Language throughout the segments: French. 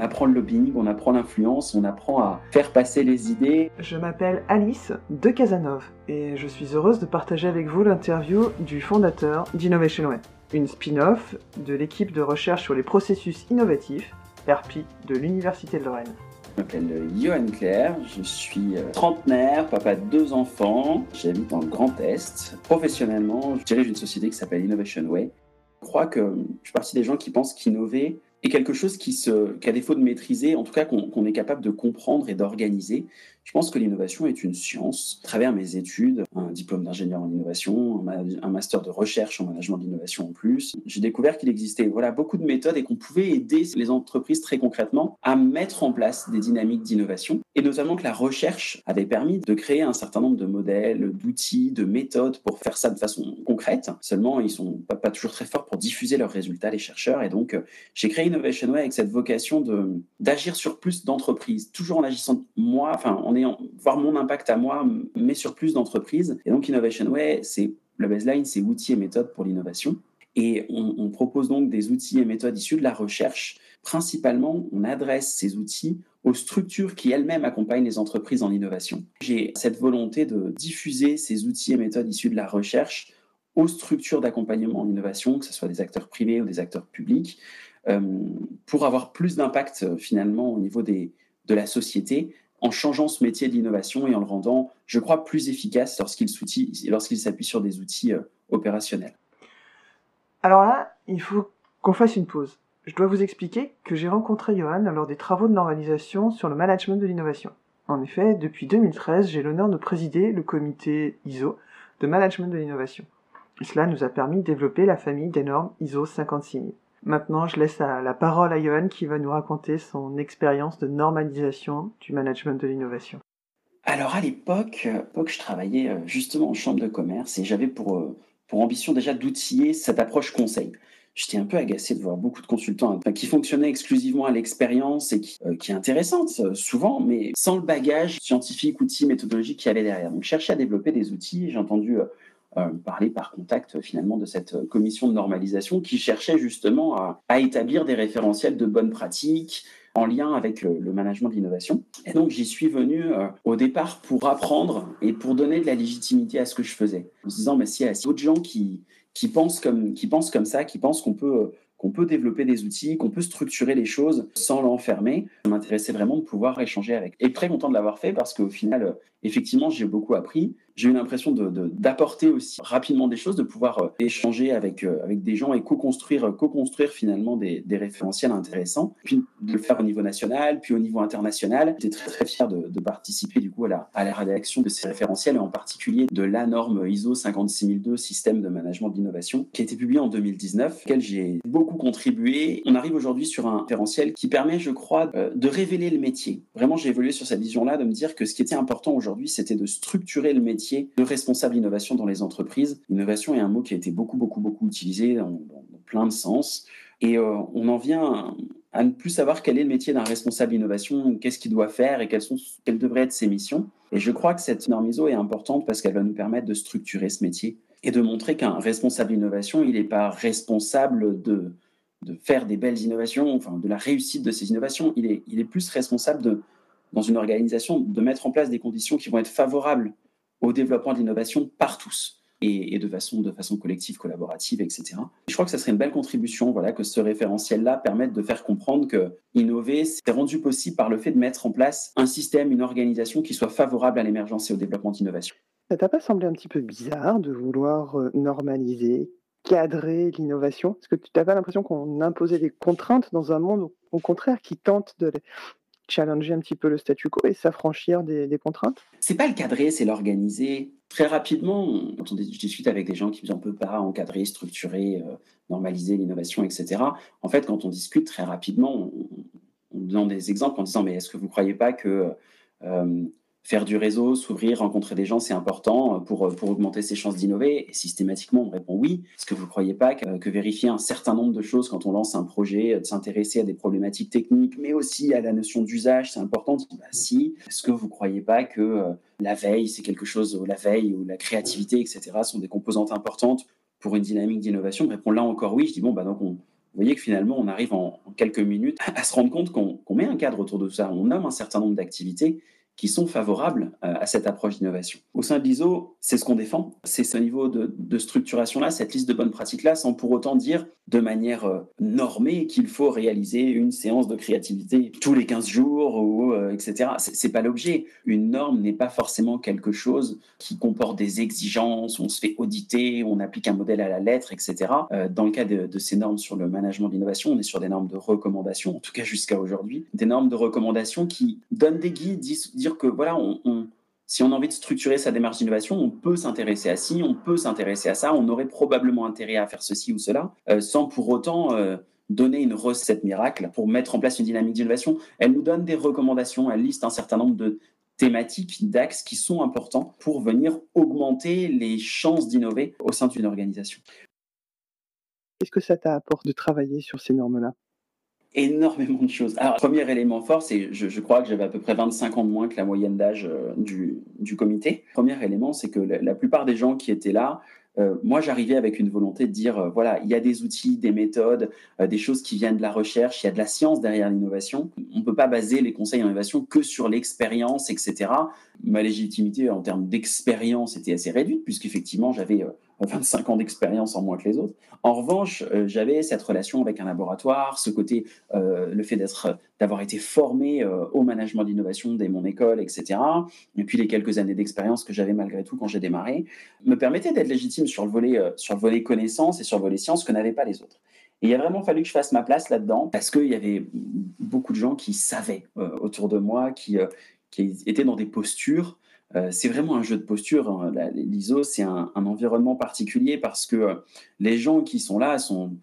on apprend le lobbying, on apprend l'influence, on apprend à faire passer les idées. Je m'appelle Alice de Casanova et je suis heureuse de partager avec vous l'interview du fondateur d'Innovation Way, une spin-off de l'équipe de recherche sur les processus innovatifs, RPI, de l'Université de Lorraine. Je m'appelle Johan Claire, je suis euh, trentenaire, papa de deux enfants, j'habite dans le Grand Est. Professionnellement, je dirige une société qui s'appelle Innovation Way. Je crois que je suis partie des gens qui pensent qu'innover est quelque chose qui, se, qu'à défaut de maîtriser, en tout cas qu'on est capable de comprendre et d'organiser. Je pense que l'innovation est une science. À travers mes études, un diplôme d'ingénieur en innovation, un master de recherche en management d'innovation en plus, j'ai découvert qu'il existait voilà, beaucoup de méthodes et qu'on pouvait aider les entreprises très concrètement à mettre en place des dynamiques d'innovation. Et notamment que la recherche avait permis de créer un certain nombre de modèles, d'outils, de méthodes pour faire ça de façon concrète. Seulement, ils sont pas, pas toujours très forts pour diffuser leurs résultats, les chercheurs. Et donc, j'ai créé Innovation Way avec cette vocation de, d'agir sur plus d'entreprises, toujours en agissant moi, enfin, en ayant, voir mon impact à moi, mais sur plus d'entreprises. Et donc, Innovation Way, c'est le baseline, c'est outils et méthodes pour l'innovation. Et on, on, propose donc des outils et méthodes issus de la recherche. Principalement, on adresse ces outils aux structures qui elles-mêmes accompagnent les entreprises en innovation. J'ai cette volonté de diffuser ces outils et méthodes issus de la recherche aux structures d'accompagnement en innovation, que ce soit des acteurs privés ou des acteurs publics, pour avoir plus d'impact euh, finalement au niveau de la société en changeant ce métier d'innovation et en le rendant, je crois, plus efficace lorsqu'il s'appuie sur des outils euh, opérationnels. Alors là, il faut qu'on fasse une pause. Je dois vous expliquer que j'ai rencontré Johan lors des travaux de normalisation sur le management de l'innovation. En effet, depuis 2013, j'ai l'honneur de présider le comité ISO de management de l'innovation. Cela nous a permis de développer la famille des normes ISO 56000. Maintenant, je laisse la parole à Johan qui va nous raconter son expérience de normalisation du management de l'innovation. Alors à l'époque, je travaillais euh, justement en chambre de commerce et j'avais pour, euh, pour ambition déjà d'outiller cette approche conseil. J'étais un peu agacé de voir beaucoup de consultants qui fonctionnaient exclusivement à l'expérience et qui, euh, qui est intéressante souvent, mais sans le bagage scientifique, outil, méthodologique qui avait derrière. Donc je cherchais à développer des outils. J'ai entendu euh, parler par contact finalement de cette commission de normalisation qui cherchait justement à, établir des référentiels de bonnes pratiques en lien avec le, management de l'innovation. Et donc j'y suis venu euh, au départ pour apprendre et pour donner de la légitimité à ce que je faisais, en se disant mais s'il y a d'autres gens qui, qui, pensent comme, qui pensent comme ça, qui pensent qu'on peut qu'on peut développer des outils, qu'on peut structurer les choses sans l'enfermer. Ça m'intéressait vraiment de pouvoir échanger avec. Et très content de l'avoir fait parce qu'au final, effectivement, j'ai beaucoup appris. J'ai eu l'impression d'apporter de, aussi rapidement des choses, de pouvoir euh, échanger avec, euh, avec des gens et co-construire co-construire finalement des, des, référentiels intéressants. Puis de le faire au niveau national, puis au niveau international. J'étais très très fier de, de, participer du coup à la, à la rédaction de ces référentiels et en particulier de la norme ISO 56002 système de management d'innovation qui a été publiée en 2019, auquel j'ai beaucoup contribué. On arrive aujourd'hui sur un référentiel qui permet, je crois, euh, de révéler le métier. Vraiment, j'ai évolué sur cette vision-là, de me dire que ce qui était important aujourd'hui, c'était de structurer le métier de responsable innovation dans les entreprises. Innovation est un mot qui a été beaucoup, beaucoup, beaucoup utilisé dans, plein de sens. Et euh, on en vient à ne plus savoir quel est le métier d'un responsable innovation, qu'est-ce qu'il doit faire et quelles, devraient être ses missions. Et je crois que cette norme ISO est importante parce qu'elle va nous permettre de structurer ce métier et de montrer qu'un responsable innovation, il n'est pas responsable de, faire des belles innovations, enfin de la réussite de ces innovations. Il est, plus responsable dans une organisation de mettre en place des conditions qui vont être favorables au développement de l'innovation par tous et, de, façon, de façon collective, collaborative, etc. je crois que ça serait une belle contribution voilà, que ce référentiel-là permette de faire comprendre que innover, c'est rendu possible par le fait de mettre en place un système, une organisation qui soit favorable à l'émergence et au développement d'innovation. Ça t'a pas semblé un petit peu bizarre de vouloir euh, normaliser, cadrer l'innovation? Est-ce que tu n'as pas l'impression qu'on imposait des contraintes dans un monde, au contraire, qui tente de, challenger un petit peu le statu quo et s'affranchir des, contraintes C'est pas le cadrer, c'est l'organiser. Très rapidement, quand on discute avec des gens qui on peut pas encadrer, structurer, euh, normaliser l'innovation, etc. En fait, quand on discute très rapidement, on, on donne des exemples en disant mais est-ce que vous croyez pas que euh, faire du réseau, s'ouvrir, rencontrer des gens, c'est important euh, pour, euh, pour augmenter ses chances d'innover Et systématiquement, on répond oui. Est-ce que vous ne croyez pas que, que, vérifier un certain nombre de choses quand on lance un projet, de s'intéresser à des problématiques techniques, mais aussi à la notion d'usage, c'est important bah, Si. Est-ce que vous ne croyez pas que euh, la veille, c'est quelque chose, la veille ou la créativité, etc., sont des composantes importantes pour une dynamique d'innovation? On répond là encore oui. Je dis bon, bah, donc on, vous voyez que finalement, on arrive en, quelques minutes à se rendre compte qu'on met un cadre autour de ça. On nomme un certain nombre d'activités qui sont favorables euh, à cette approche d'innovation. Au sein de l'ISO, c'est ce qu'on défend, c'est ce niveau de, structuration-là, cette liste de bonnes pratiques-là, sans pour autant dire de manière euh, normée qu'il faut réaliser une séance de créativité tous les 15 jours, ou, euh, etc. C'est pas l'objet. Une norme n'est pas forcément quelque chose qui comporte des exigences, on se fait auditer, on applique un modèle à la lettre, etc. dans le cas de, de ces normes sur le management d'innovation, on est sur des normes de recommandation, en tout cas jusqu'à aujourd'hui, des normes de recommandation qui donnent des guides, que voilà, si on a envie de structurer sa démarche d'innovation, on peut s'intéresser à ci, on peut s'intéresser à ça, on aurait probablement intérêt à faire ceci ou cela, euh, sans pour autant euh, donner une recette miracle pour mettre en place une dynamique d'innovation. Elle nous donne des recommandations, elle liste un certain nombre de thématiques, d'axes qui sont importants pour venir augmenter les chances d'innover au sein d'une organisation. Qu'est-ce que ça t'apporte de travailler sur ces normes-là? Énormément de choses. Alors, premier élément fort, c'est, je, je, crois que j'avais à peu près 25 ans de moins que la moyenne d'âge euh, du, comité. Premier élément, c'est que la, plupart des gens qui étaient là, euh, moi, j'arrivais avec une volonté de dire, euh, voilà, il y a des outils, des méthodes, des choses qui viennent de la recherche, il y a de la science derrière l'innovation. On ne peut pas baser les conseils en innovation que sur l'expérience, etc. Ma légitimité en termes d'expérience était assez réduite, puisqu'effectivement, j'avais 25 ans d'expérience en moins que les autres. En revanche, euh, j'avais cette relation avec un laboratoire, ce côté, euh, le fait d'être, d'avoir été formé euh, au management d'innovation dès mon école, etc. Et puis les quelques années d'expérience que j'avais malgré tout quand j'ai démarré, me permettaient d'être légitime sur le volet, sur le volet connaissance et sur le volet science que n'avaient pas les autres. Et il a vraiment fallu que je fasse ma place là-dedans parce qu'il y avait beaucoup de gens qui savaient autour de moi, qui, qui étaient dans des postures euh, c'est vraiment un jeu de posture. Hein. L'ISO, c'est un, environnement particulier parce que euh, les gens qui sont là sont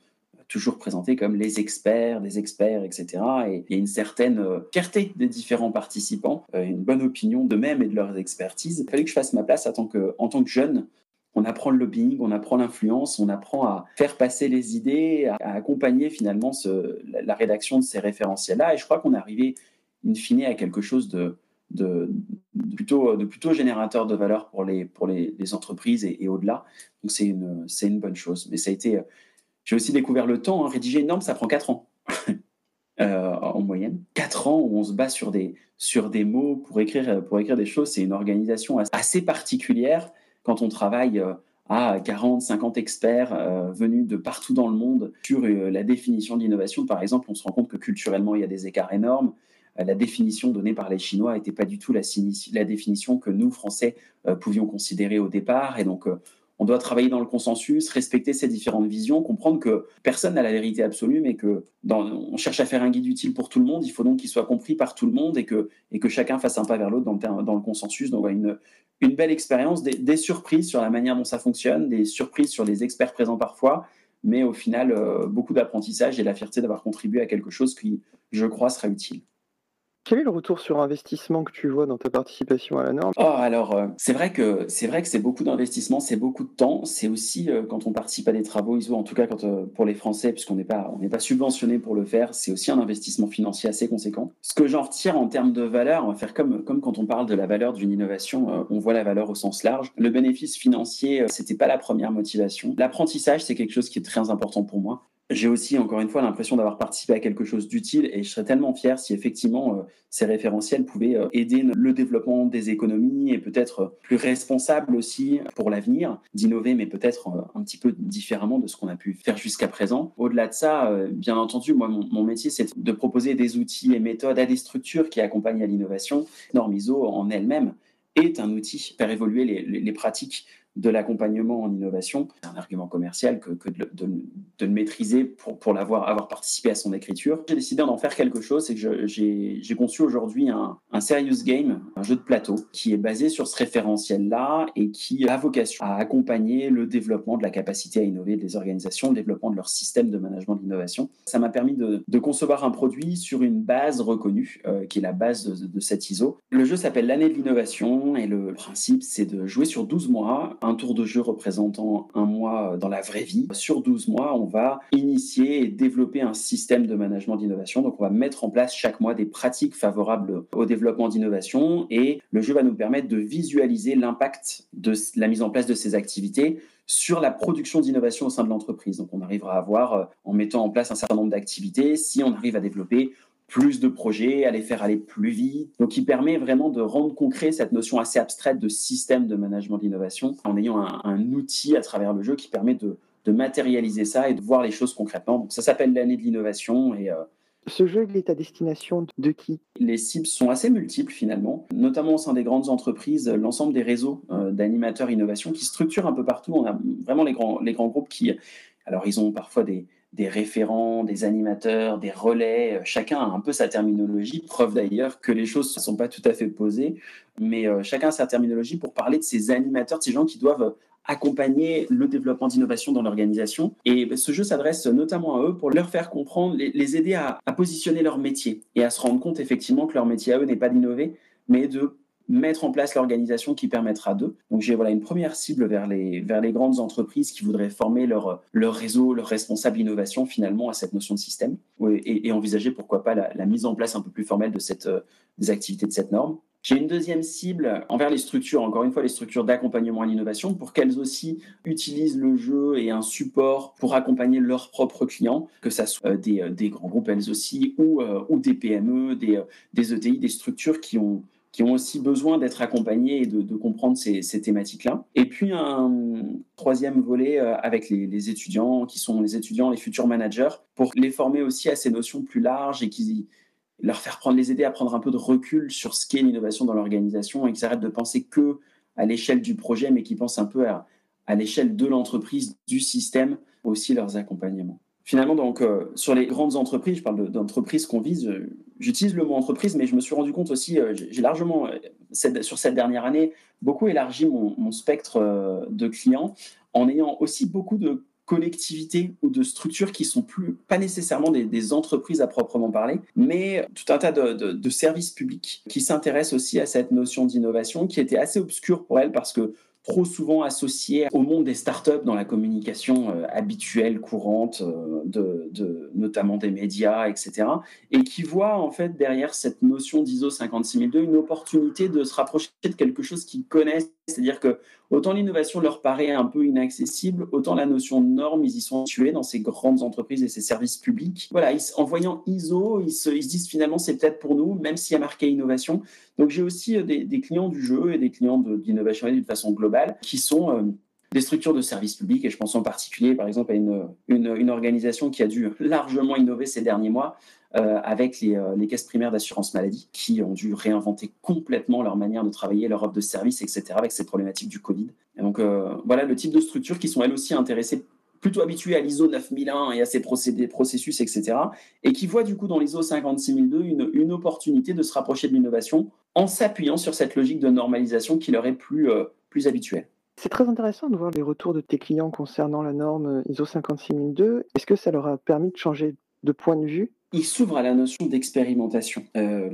toujours présentés comme les experts, des experts, etc. Et il y a une certaine euh, fierté des différents participants, une bonne opinion d'eux-mêmes et de leurs expertises. Il fallait que je fasse ma place en tant que, en tant que jeune. On apprend le lobbying, on apprend l'influence, on apprend à faire passer les idées, à, accompagner finalement la, la, rédaction de ces référentiels-là. Et je crois qu'on est arrivé, in fine, à quelque chose de, de, plutôt, de plutôt générateur de valeur pour les, pour les, entreprises et, au-delà. Donc c'est une, c'est une bonne chose. Mais ça a été. J'ai aussi découvert le temps. Hein. Rédiger une norme, ça prend 4 ans. Euh, en moyenne. 4 ans où on se bat sur des, sur des mots pour écrire, pour écrire des choses. C'est une organisation assez particulière quand on travaille euh, à 40, 50 experts euh, venus de partout dans le monde sur la définition de l'innovation. Par exemple, on se rend compte que culturellement, il y a des écarts énormes. Euh, la définition donnée par les Chinois n'était pas du tout la, définition que nous, Français, euh, pouvions considérer au départ. Et donc, euh, on doit travailler dans le consensus, respecter ces différentes visions, comprendre que personne n'a la vérité absolue, mais que on cherche à faire un guide utile pour tout le monde. Il faut donc qu'il soit compris par tout le monde et que, chacun fasse un pas vers l'autre dans, le consensus. Donc, une, une belle expérience, des, surprises sur la manière dont ça fonctionne, des surprises sur les experts présents parfois, mais au final, beaucoup d'apprentissage et la fierté d'avoir contribué à quelque chose qui, je crois, sera utile. Quel est le retour sur investissement que tu vois dans ta participation à la norme? Oh, alors euh, c'est vrai que c'est vrai que c'est beaucoup d'investissement, c'est beaucoup de temps. C'est aussi euh, quand on participe à des travaux ISO, en tout cas quand, euh, pour les Français, puisqu'on n'est pas on n'est pas subventionné pour le faire, c'est aussi un investissement financier assez conséquent. Ce que j'en retire en termes de valeur, on va faire comme comme quand on parle de la valeur d'une innovation, on voit la valeur au sens large. Le bénéfice financier, c'était pas la première motivation. L'apprentissage, c'est quelque chose qui est très important pour moi j'ai aussi, encore une fois, l'impression d'avoir participé à quelque chose d'utile et je serais tellement fier si effectivement euh, ces référentiels pouvaient euh, aider le développement des économies et peut-être euh, plus responsable aussi pour l'avenir d'innover, mais peut-être un petit peu différemment de ce qu'on a pu faire jusqu'à présent. Au-delà de ça, bien entendu, moi, mon, métier, c'est de proposer des outils et méthodes à des structures qui accompagnent à l'innovation. Normiso en elle-même est un outil pour faire évoluer les, les pratiques de l'accompagnement en innovation. C'est un argument commercial que, de, le maîtriser pour, pour l'avoir avoir participé à son écriture. J'ai décidé d'en faire quelque chose, c'est que j'ai conçu aujourd'hui un, un, serious game, un jeu de plateau, qui est basé sur ce référentiel-là et qui a vocation à accompagner le développement de la capacité à innover des organisations, le développement de leur système de management d'innovation. Ça m'a permis de, de, concevoir un produit sur une base reconnue, euh, qui est la base de, de cet ISO. Le jeu s'appelle l'année de l'innovation et le principe, c'est de jouer sur 12 mois un tour de jeu représentant un mois dans la vraie vie. Sur 12 mois, on va initier et développer un système de management d'innovation. Donc, on va mettre en place chaque mois des pratiques favorables au développement d'innovation et le jeu va nous permettre de visualiser l'impact de la mise en place de ces activités sur la production d'innovation au sein de l'entreprise. Donc, on arrivera à voir, euh, en mettant en place un certain nombre d'activités, si on arrive à développer plus de projets, à les faire aller plus vite. Donc, il permet vraiment de rendre concret cette notion assez abstraite de système de management d'innovation en ayant un, outil à travers le jeu qui permet de, matérialiser ça et de voir les choses concrètement. Donc, ça s'appelle l'année de l'innovation et euh, ce jeu, il est à destination de qui? Les cibles sont assez multiples finalement, notamment au sein des grandes entreprises, l'ensemble des réseaux euh, d'animateurs innovation qui structurent un peu partout. On a vraiment les grands, les grands groupes qui, alors ils ont parfois des, des référents, des animateurs, des relais. Chacun a un peu sa terminologie. Preuve d'ailleurs que les choses ne sont pas tout à fait posées, mais euh, chacun a sa terminologie pour parler de ces animateurs, de ces gens qui doivent accompagner le développement d'innovation dans l'organisation. Et ce jeu s'adresse notamment à eux pour leur faire comprendre, les, aider à, positionner leur métier et à se rendre compte effectivement que leur métier à eux n'est pas d'innover, mais de mettre en place l'organisation qui permettra d'eux. Donc j'ai voilà une première cible vers les, vers les grandes entreprises qui voudraient former leur, leur réseau, leur responsable innovation finalement à cette notion de système et, envisager pourquoi pas la, mise en place un peu plus formelle de cette, des activités de cette norme. J'ai une deuxième cible envers les structures, encore une fois les structures d'accompagnement à l'innovation, pour qu'elles aussi utilisent le jeu et un support pour accompagner leurs propres clients, que ce soit euh, des, euh, des, grands groupes elles aussi, ou, euh, ou des PME, des, des, ETI, des structures qui ont, qui ont aussi besoin d'être accompagnées et de, comprendre ces, thématiques-là. Et puis un troisième volet avec les, étudiants, qui sont les étudiants, les futurs managers, pour les former aussi à ces notions plus larges et qui leur faire prendre, les aider à prendre un peu de recul sur ce qu'est l'innovation dans l'organisation et qu'ils arrêtent de penser que à l'échelle du projet, mais qu'ils pensent un peu à l'échelle de l'entreprise, du système, aussi leurs accompagnements. Finalement, donc, euh, sur les grandes entreprises, je parle d'entreprises qu'on vise, euh, j'utilise le mot entreprise, mais je me suis rendu compte aussi, euh, j'ai largement, sur cette dernière année, beaucoup élargi mon, spectre de clients en ayant aussi beaucoup de collectivités ou de structures qui sont plus pas nécessairement des, entreprises à proprement parler, mais tout un tas de, services publics qui s'intéressent aussi à cette notion d'innovation qui était assez obscure pour elles parce que trop souvent associé au monde des startups dans la communication euh, habituelle, courante, euh, de, notamment des médias, etc. Et qui voit en fait derrière cette notion d'ISO 56002 une opportunité de se rapprocher de quelque chose qu'ils connaissent. C'est-à-dire que autant l'innovation leur paraît un peu inaccessible, autant la notion de normes, ils y sont tués dans ces grandes entreprises et ces services publics. Voilà, en voyant ISO, ils se, disent finalement c'est peut-être pour nous, même s'il y a marqué innovation. Donc j'ai aussi euh, des, clients du jeu et des clients d'innovation d'une façon globale qui sont euh, des structures de services publics, et je pense en particulier, par exemple, à une, organisation qui a dû largement innover ces derniers mois euh, avec les, euh, les, caisses primaires d'assurance maladie, qui ont dû réinventer complètement leur manière de travailler, leur offre de services, etc., avec ces problématiques du Covid. Et donc, voilà le type de structures qui sont elles aussi intéressées plutôt habitués à l'ISO 9001 et à ses procédés, processus, etc., et qui voient du coup dans l'ISO 56002 une, une opportunité de se rapprocher de l'innovation en s'appuyant sur cette logique de normalisation qui leur est plus, plus habituelle. C'est très intéressant de voir les retours de tes clients concernant la norme ISO 56002. Est-ce que ça leur a permis de changer de point de vue? Ils s'ouvrent à la notion d'expérimentation. Euh,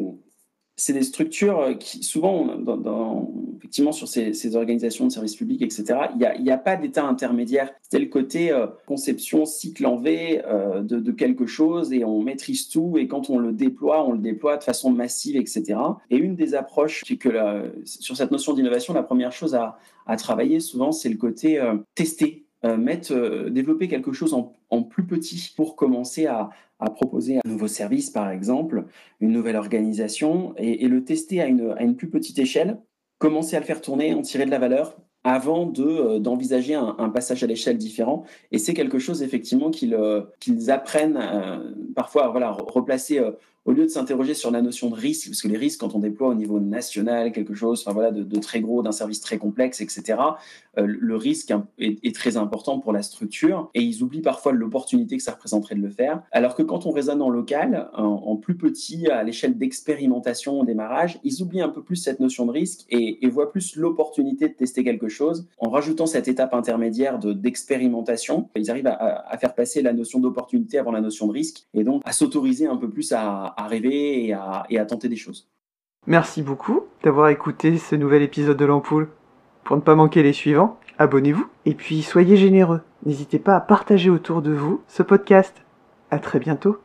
c'est des structures euh, qui, souvent, dans, effectivement, sur ces, organisations de services publics, etc., il n'y a, pas d'état intermédiaire. C'est le côté euh, conception, cycle en V euh, de, quelque chose et on maîtrise tout. Et quand on le déploie, on le déploie de façon massive, etc. Et une des approches qui que sur cette notion d'innovation, la première chose à travailler souvent, c'est le côté tester euh, mettre, euh, développer quelque chose en, plus petit pour commencer à, proposer un nouveau service, par exemple, une nouvelle organisation, et, le tester à une, plus petite échelle, commencer à le faire tourner, en tirer de la valeur avant de euh, d'envisager un, un, passage à l'échelle différent. Et c'est quelque chose effectivement qu'ils qu'ils apprennent parfois, voilà, replacer au lieu de s'interroger sur la notion de risque, parce que les risques, quand on déploie au niveau national quelque chose, enfin voilà, de, très gros, d'un service très complexe, etc., euh, le risque est, très important pour la structure et ils oublient parfois l'opportunité que ça représenterait de le faire. Alors que quand on raisonne en local, en, plus petit, à l'échelle d'expérimentation au démarrage, ils oublient un peu plus cette notion de risque et, voient plus l'opportunité de tester quelque chose. En rajoutant cette étape intermédiaire d'expérimentation, ils arrivent à, à faire passer la notion d'opportunité avant la notion de risque et donc à s'autoriser un peu plus à rêver et à, et à tenter des choses. Merci beaucoup d'avoir écouté ce nouvel épisode de l'ampoule. Pour ne pas manquer les suivants, abonnez-vous et puis soyez généreux. N'hésitez pas à partager autour de vous ce podcast. À très bientôt.